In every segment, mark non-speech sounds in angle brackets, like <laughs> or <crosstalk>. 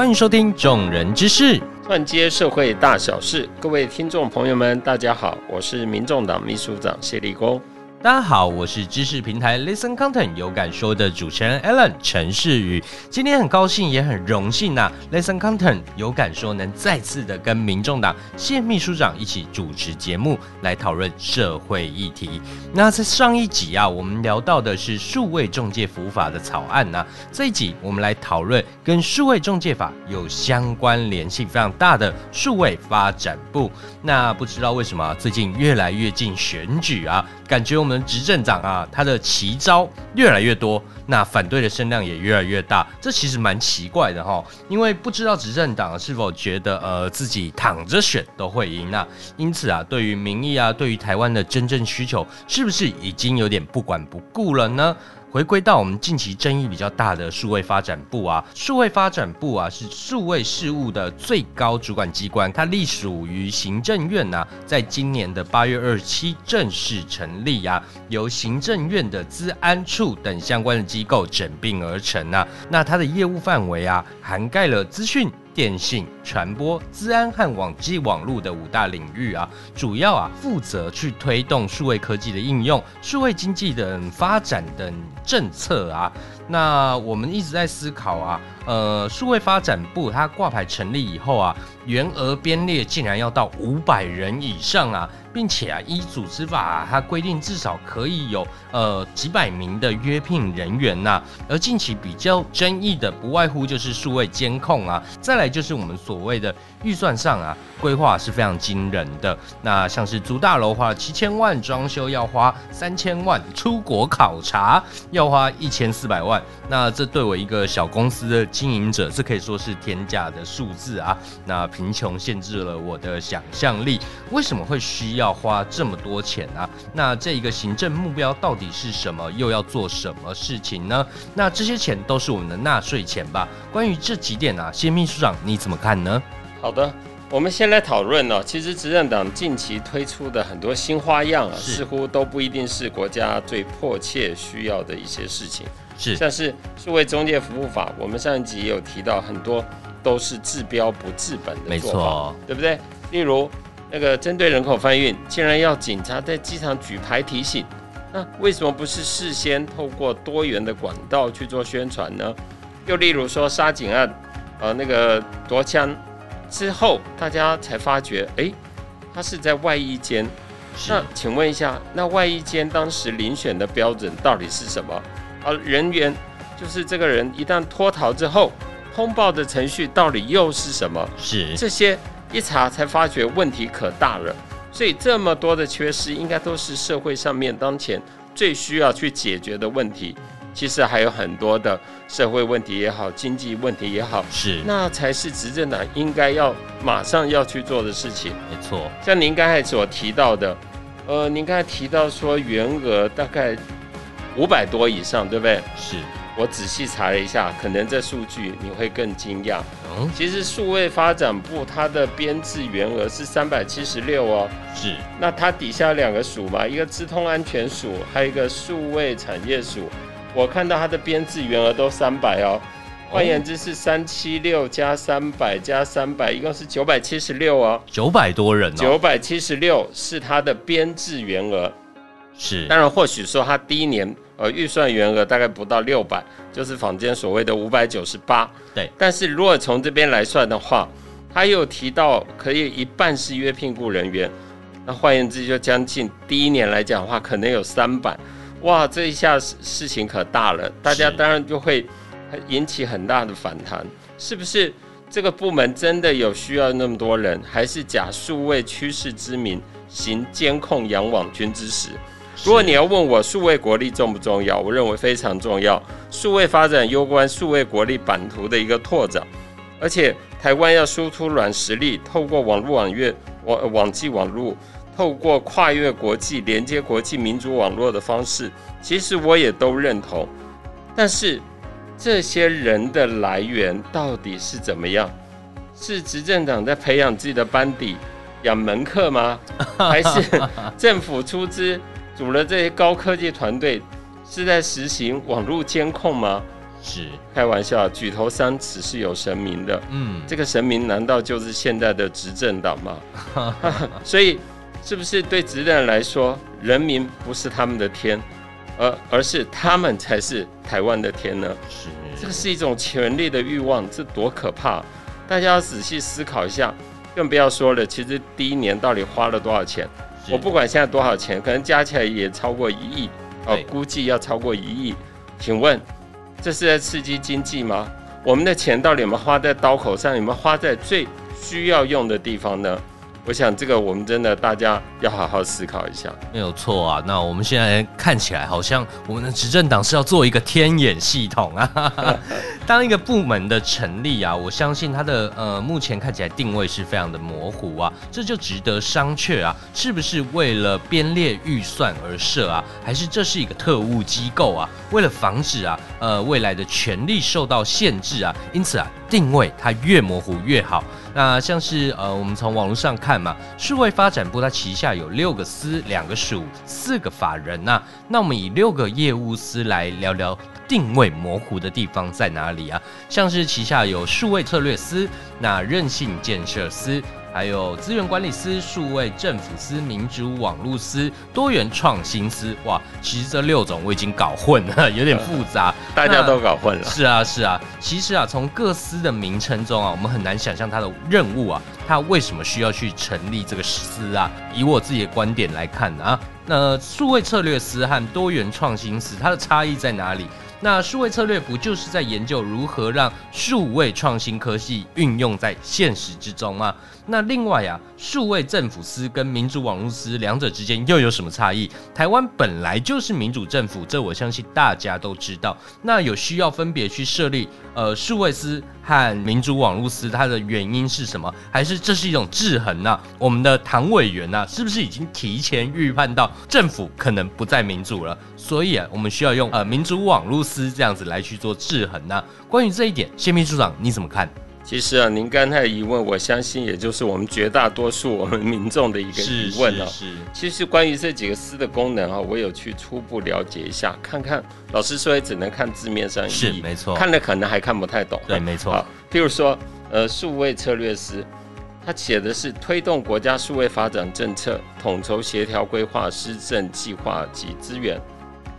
欢迎收听《众人之事》，串接社会大小事。各位听众朋友们，大家好，我是民众党秘书长谢立功。大家好，我是知识平台 Listen Content 有感说的主持人 Alan 陈世宇。今天很高兴，也很荣幸呐，Listen Content 有感说能再次的跟民众党谢秘书长一起主持节目，来讨论社会议题。那在上一集啊，我们聊到的是数位中介服务法的草案呐，这一集我们来讨论跟数位中介法有相关联性非常大的数位发展部。那不知道为什么最近越来越近选举啊，感觉我们。我们执政党啊，他的奇招越来越多，那反对的声量也越来越大，这其实蛮奇怪的哈。因为不知道执政党是否觉得呃自己躺着选都会赢那因此啊，对于民意啊，对于台湾的真正需求，是不是已经有点不管不顾了呢？回归到我们近期争议比较大的数位发展部啊，数位发展部啊是数位事务的最高主管机关，它隶属于行政院呐，在今年的八月二十七正式成立呀，由行政院的资安处等相关的机构整并而成呐，那它的业务范围啊，涵盖了资讯。电信、传播、资安和网际网络的五大领域啊，主要啊负责去推动数位科技的应用、数位经济的发展等政策啊。那我们一直在思考啊，呃，数位发展部它挂牌成立以后啊，员额编列竟然要到五百人以上啊。并且啊，依组织法它规定至少可以有呃几百名的约聘人员呐。而近期比较争议的，不外乎就是数位监控啊，再来就是我们所所谓的预算上啊，规划是非常惊人的。那像是租大楼花七千万，装修要花三千万，出国考察要花一千四百万。那这对我一个小公司的经营者，这可以说是天价的数字啊。那贫穷限制了我的想象力，为什么会需要？花这么多钱啊？那这一个行政目标到底是什么？又要做什么事情呢？那这些钱都是我们的纳税钱吧？关于这几点啊，谢秘书长你怎么看？好的，我们先来讨论哦。其实执政党近期推出的很多新花样啊，似乎都不一定是国家最迫切需要的一些事情。是，像是数位中介服务法，我们上一集也有提到，很多都是治标不治本的做法，对不对？例如。那个针对人口贩运，竟然要警察在机场举牌提醒，那为什么不是事先透过多元的管道去做宣传呢？又例如说杀警案，呃，那个夺枪之后，大家才发觉，哎，他是在外衣间。那请问一下，那外衣间当时遴选的标准到底是什么？而人员就是这个人一旦脱逃之后，通报的程序到底又是什么？是这些。一查才发觉问题可大了，所以这么多的缺失，应该都是社会上面当前最需要去解决的问题。其实还有很多的社会问题也好，经济问题也好，是那才是执政党应该要马上要去做的事情。没错，像您刚才所提到的，呃，您刚才提到说员额大概五百多以上，对不对？是。我仔细查了一下，可能这数据你会更惊讶。嗯，其实数位发展部它的编制员额是三百七十六哦。是。那它底下两个署嘛，一个资通安全署，还有一个数位产业署。我看到它的编制员额都三百哦。换言之是三七六加三百加三百，一共是九百七十六哦。九百多人哦。九百七十六是它的编制员额。是。当然，或许说它第一年。呃，预算员额大概不到六百，就是坊间所谓的五百九十八。对，但是如果从这边来算的话，他又提到可以一半是约聘雇人员，那换言之，就将近第一年来讲的话，可能有三百。哇，这一下事情可大了，大家当然就会引起很大的反弹，是不是？这个部门真的有需要那么多人，还是假数位趋势之名，行监控养网军之实？如果你要问我数位国力重不重要，我认为非常重要。数位发展攸关数位国力版图的一个拓展，而且台湾要输出软实力，透过网络网约网网际网络，透过跨越国际连接国际民主网络的方式，其实我也都认同。但是这些人的来源到底是怎么样？是执政党在培养自己的班底养门客吗？<laughs> 还是政府出资？组了这些高科技团队，是在实行网络监控吗？是，开玩笑，举头三尺是有神明的。嗯，这个神明难道就是现在的执政党吗？<laughs> <laughs> 所以，是不是对执政人来说，人民不是他们的天，而而是他们才是台湾的天呢？是，这个是一种权力的欲望，这多可怕！大家要仔细思考一下，更不要说了。其实第一年到底花了多少钱？我不管现在多少钱，可能加起来也超过一亿哦，估计要超过一亿。请问，这是在刺激经济吗？我们的钱到底有没有花在刀口上？有没有花在最需要用的地方呢？我想这个我们真的大家要好好思考一下。没有错啊。那我们现在看起来好像我们的执政党是要做一个天眼系统啊，<laughs> 当一个部门的成立啊，我相信它的呃目前看起来定位是非常的模糊啊，这就值得商榷啊，是不是为了编列预算而设啊，还是这是一个特务机构啊？为了防止啊呃未来的权力受到限制啊，因此啊定位它越模糊越好。那像是呃，我们从网络上看嘛，数位发展部它旗下有六个司、两个署、四个法人呐、那我们以六个业务司来聊聊定位模糊的地方在哪里啊？像是旗下有数位策略司、那韧性建设司。还有资源管理司、数位政府司、民主网络司、多元创新司，哇，其实这六种我已经搞混了，<laughs> 有点复杂。大家都搞混了。是啊，是啊。其实啊，从各司的名称中啊，我们很难想象它的任务啊，它为什么需要去成立这个司啊？以我自己的观点来看啊，那数位策略司和多元创新司它的差异在哪里？那数位策略不就是在研究如何让数位创新科技运用在现实之中吗？那另外啊，数位政府司跟民主网络司两者之间又有什么差异？台湾本来就是民主政府，这我相信大家都知道。那有需要分别去设立呃数位司和民主网络司，它的原因是什么？还是这是一种制衡呢、我们的唐委员呐、是不是已经提前预判到政府可能不再民主了？所以啊，我们需要用呃民主网络司这样子来去做制衡呢、关于这一点，谢秘书长你怎么看？其实啊，您刚才的疑问，我相信也就是我们绝大多数我们民众的一个疑问啊。是其实关于这几个司的功能啊，我有去初步了解一下，看看。老实说，也只能看字面上意义，是没错，看了可能还看不太懂。对没错好，譬如说，呃，数位策略司，它写的是推动国家数位发展政策，统筹协调规划施政计划及资源。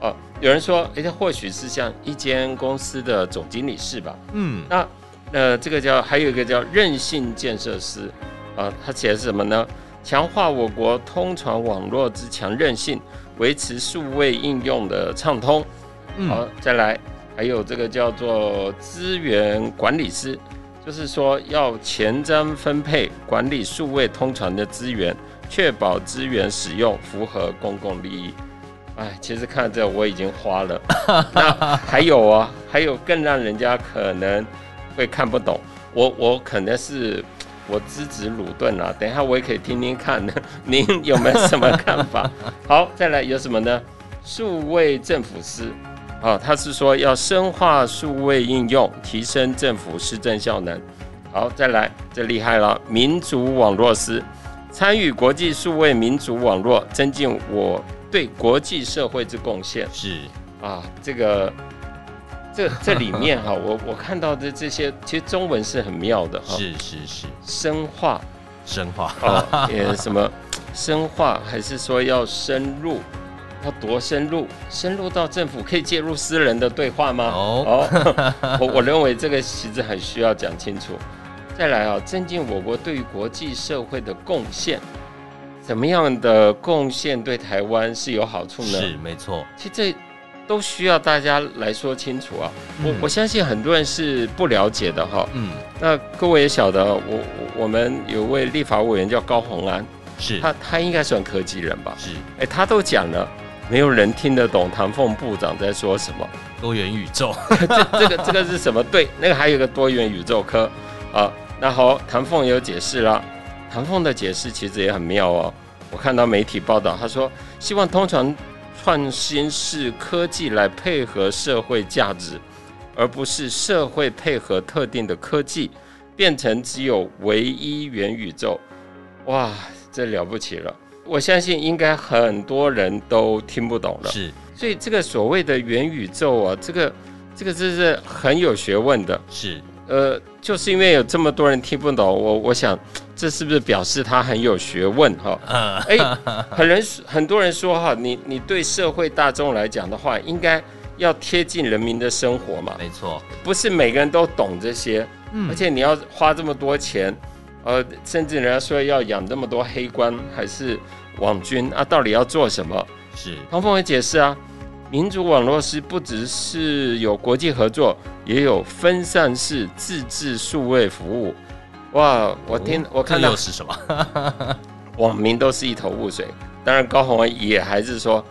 哦，有人说，哎，这或许是像一间公司的总经理是吧？嗯那呃，这个叫还有一个叫韧性建设师啊，他写的是什么呢？强化我国通传网络之强韧性，维持数位应用的畅通。好嗯，再来还有这个叫做资源管理师，就是说要前瞻分配管理数位通传的资源，确保资源使用符合公共利益。哎，其实看这我已经花了。<laughs> 那还有啊，还有更让人家可能会看不懂。我我可能是我资质鲁钝了，等一下我也可以听听看，<laughs> 您有没有什么看法？<laughs> 好，再来有什么呢？数位政府司，啊，他是说要深化数位应用，提升政府施政效能。好，再来，这厉害了，民主网络司，参与国际数位民主网络，增进我对国际社会之贡献。是啊，这个这这里面哈、<laughs> 我我看到的这些，其实中文是很妙的哈、是是是，深化深化啊，呃，<laughs> 什么深化，还是说要深入？要多深入？深入到政府可以介入私人的对话吗？哦哦，我我认为这个其实很需要讲清楚。再来啊，增进我国对于国际社会的贡献，怎么样的贡献对台湾是有好处呢？是没错，其实这都需要大家来说清楚啊。我嗯我相信很多人是不了解的哈。嗯那各位也晓得，我我我们有位立法委员叫高虹安，是他他应该算科技人吧？是哎，他都讲了，没有人听得懂唐凤部长在说什么。多元宇宙，<laughs> 这这个这个是什么？对，那个还有一个多元宇宙科啊。那好，唐凤也有解释啦。唐凤的解释其实也很妙哦。我看到媒体报道，他说希望通常创新是科技来配合社会价值，而不是社会配合特定的科技，变成只有唯一元宇宙。哇，这了不起了！我相信应该很多人都听不懂了。是所以这个所谓的元宇宙啊，这个这个这是很有学问的。是，呃，就是因为有这么多人听不懂，我我想这是不是表示他很有学问哈？呃，哎，很人 <laughs> 很多人说哈，你你对社会大众来讲的话，应该要贴近人民的生活嘛，没错，不是每个人都懂这些，嗯而且你要花这么多钱，呃，甚至人家说要养那么多黑官还是网军啊，到底要做什么？是，唐凤也解释啊，民主网络是不只是有国际合作，也有分散式自治数位服务。哇，我听、我看到这又是什么？<laughs> 网民都是一头雾水。当然，高虹安也还是说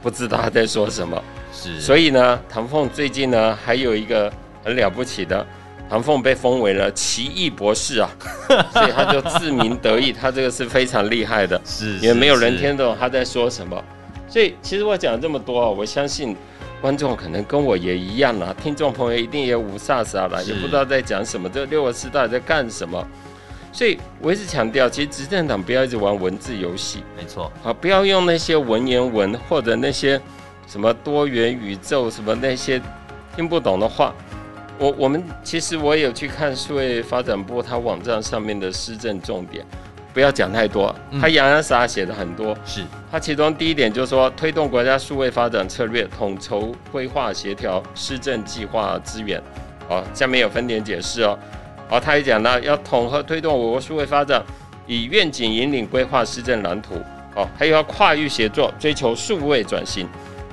不知道他在说什么。是，所以呢，唐凤最近呢还有一个很了不起的，唐凤被封为了奇异博士啊，<laughs> 所以他就自鸣得意，他这个是非常厉害的。是，也没有人听懂他在说什么。所以其实我讲了这么多啊，我相信观众可能跟我也一样啦，听众朋友一定也无煞煞啦，是也不知道在讲什么，这六个师到底在干什么。所以我一直强调，其实执政党不要一直玩文字游戏没错，啊，不要用那些文言文或者那些什么多元宇宙什么那些听不懂的话。我我们其实我也有去看数位发展部它网站上面的施政重点，不要讲太多，嗯他洋洋洒洒写的很多。是，他其中第一点就是说，推动国家数位发展策略，统筹规划协调施政计划资源。好，下面有分点解释哦。好，他也讲到要统合推动我国数位发展，以愿景引领规划施政蓝图。好，还有要跨域协作，追求数位转型，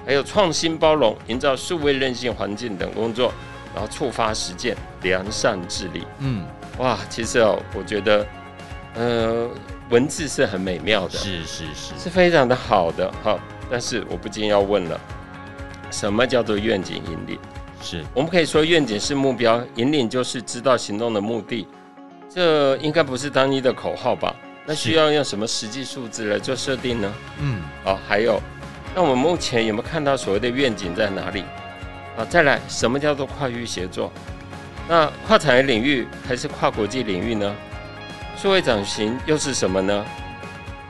还有创新包容，营造数位韧性环境等工作，然后触发实践，良善治理。嗯，哇，其实哦，我觉得，呃，文字是很美妙的。是是是，是非常的好的哈，但是我不禁要问了，什么叫做愿景引领？是，我们可以说愿景是目标，引领就是知道行动的目的，这应该不是单一的口号吧？那需要用什么实际数字来做设定呢？嗯，好，还有，那我们目前有没有看到所谓的愿景在哪里？啊，再来，什么叫做跨域协作？那跨产业领域还是跨国际领域呢？数位转型又是什么呢？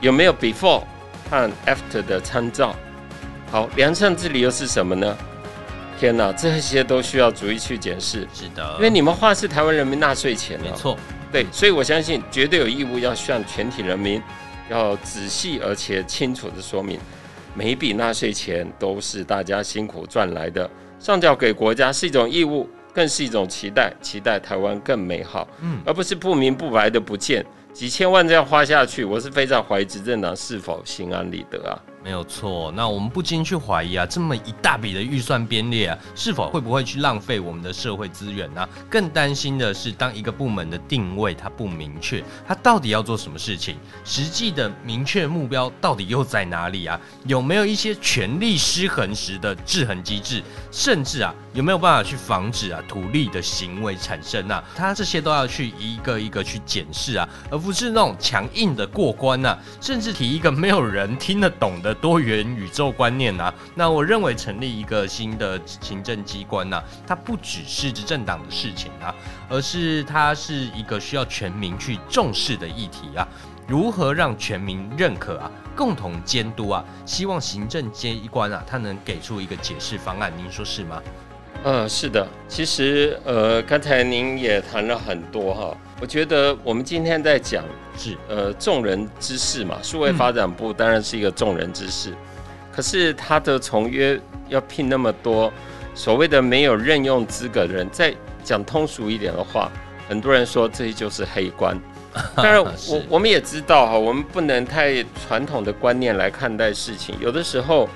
有没有 before 和 after 的参照？好，良善治理又是什么呢？天哪，这些都需要逐一去检视，是的，因为你们花是台湾人民纳税钱哦。没错，对，所以我相信绝对有义务要向全体人民要仔细而且清楚的说明，每一笔纳税钱都是大家辛苦赚来的，上缴给国家是一种义务，更是一种期待，期待台湾更美好，嗯，而不是不明不白的不见。几千万这样花下去，我是非常怀疑执政党是否心安理得啊。没有错，那我们不禁去怀疑啊，这么一大笔的预算编列啊，是否会不会去浪费我们的社会资源呢、更担心的是，当一个部门的定位它不明确，它到底要做什么事情，实际的明确目标到底又在哪里啊？有没有一些权力失衡时的制衡机制，甚至啊，有没有办法去防止啊图利的行为产生啊？它这些都要去一个一个去检视啊，而不是那种强硬的过关呐、甚至提一个没有人听得懂的多元宇宙观念呐、那我认为成立一个新的行政机关呐、它不只是执政党的事情啊，而是它是一个需要全民去重视的议题啊。如何让全民认可啊，共同监督啊？希望行政机关啊，它能给出一个解释方案，您说是吗？呃，是的，其实呃，刚才您也谈了很多哈，我觉得我们今天在讲是，呃众人之事嘛，数位发展部当然是一个众人之事，可是他的从约要聘那么多所谓的没有任用资格的人，再讲通俗一点的话，很多人说这就是黑官。<laughs> 当然我，我们也知道哈，我们不能太传统的观念来看待事情，有的时候。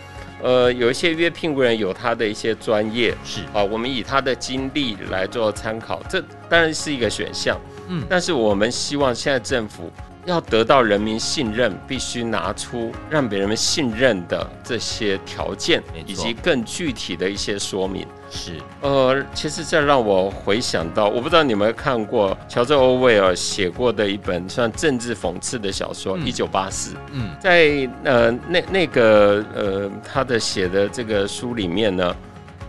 呃，有一些约聘雇人有他的一些专业，是，啊，我们以他的经历来做参考，这当然是一个选项。嗯但是我们希望现在政府要得到人民信任，必须拿出让别人们信任的这些条件以及更具体的一些说明。是，呃，其实这让我回想到，我不知道你有没有看过乔治·欧威尔写过的一本算政治讽刺的小说《嗯。一九八四》。嗯，在呃那那个呃他的写的这个书里面呢，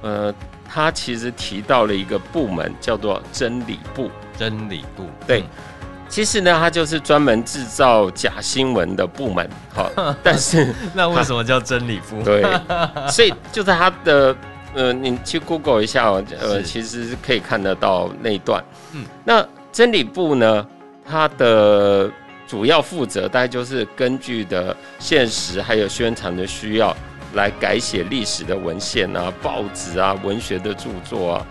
呃，他其实提到了一个部门叫做真理部。真理部，对。嗯其实呢，它就是专门制造假新闻的部门。好，<laughs> 但是那为什么叫真理部？对，<laughs> 所以就在它的呃，你去 Google 一下，呃，其实是可以看得到那一段。嗯，那真理部呢，它的主要负责大概就是根据的现实还有宣传的需要来改写历史的文献啊、报纸啊、文学的著作啊。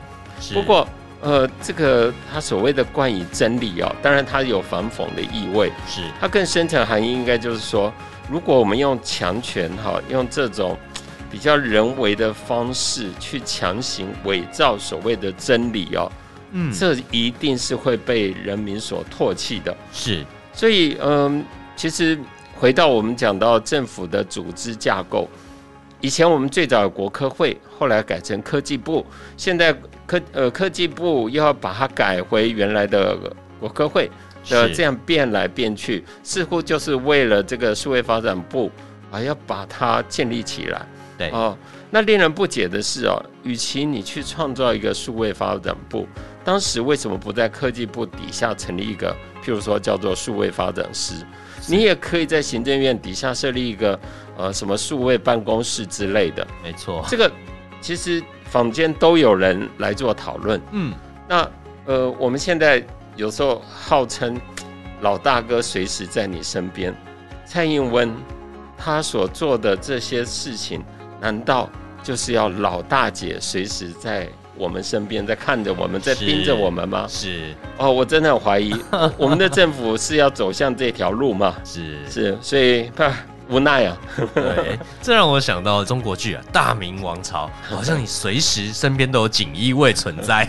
不过，呃，这个他所谓的冠以真理哦，当然它有反讽的意味。是，它更深层含义应该就是说，如果我们用强权哈，用这种。比较人为的方式去强行伪造所谓的真理哦，嗯，这一定是会被人民所唾弃的。是，所以嗯，其实回到我们讲到政府的组织架构，以前我们最早有国科会，后来改成科技部，现在科呃科技部又要把它改回原来的国科会的这样变来变去，似乎就是为了这个数位发展部啊要把它建立起来。对哦，那令人不解的是哦，与其你去创造一个数位发展部，当时为什么不在科技部底下成立一个，譬如说叫做数位发展师？你也可以在行政院底下设立一个呃什么数位办公室之类的。没错，这个其实坊间都有人来做讨论。嗯，那呃我们现在有时候号称老大哥随时在你身边，蔡英文他所做的这些事情。难道就是要老大姐随时在我们身边，在看着我们，在盯着我们吗？是哦，我真的很怀疑，<laughs> 我们的政府是要走向这条路吗？是是，所以无奈啊。对，<laughs> 这让我想到中国剧啊，《大明王朝》，好像你随时身边都有锦衣卫存在。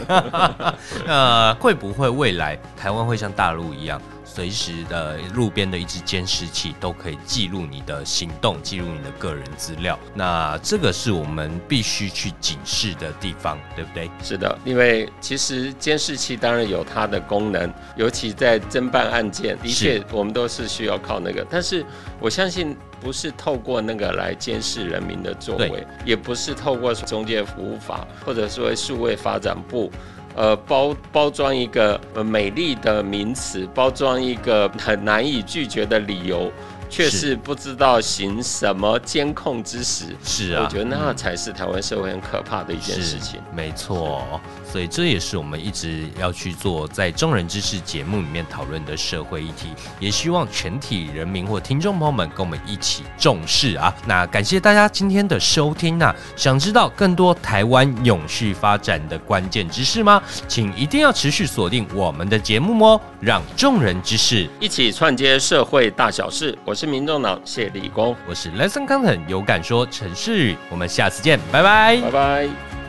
那 <laughs> 会不会未来台湾会像大陆一样？随时的路边的一只监视器都可以记录你的行动，记录你的个人资料。那这个是我们必须去警示的地方，对不对？是的，因为其实监视器当然有它的功能，尤其在侦办案件，的确我们都是需要靠那个。但是我相信不是透过那个来监视人民的作为，也不是透过中介服务法或者说数位发展部。呃，包包装一个美丽的名词，包装一个很难以拒绝的理由。却是不知道行什么监控之时，是啊，我觉得那才是台湾社会很可怕的一件事情。没错，所以这也是我们一直要去做在众人之事节目里面讨论的社会议题，也希望全体人民或听众朋友们跟我们一起重视啊。那感谢大家今天的收听啊！想知道更多台湾永续发展的关键知识吗？请一定要持续锁定我们的节目哦，让众人之事一起串接社会大小事。我是。民众党谢立功，我是 Lesson Content 有感说陈世宇，我们下次见，拜拜，拜拜。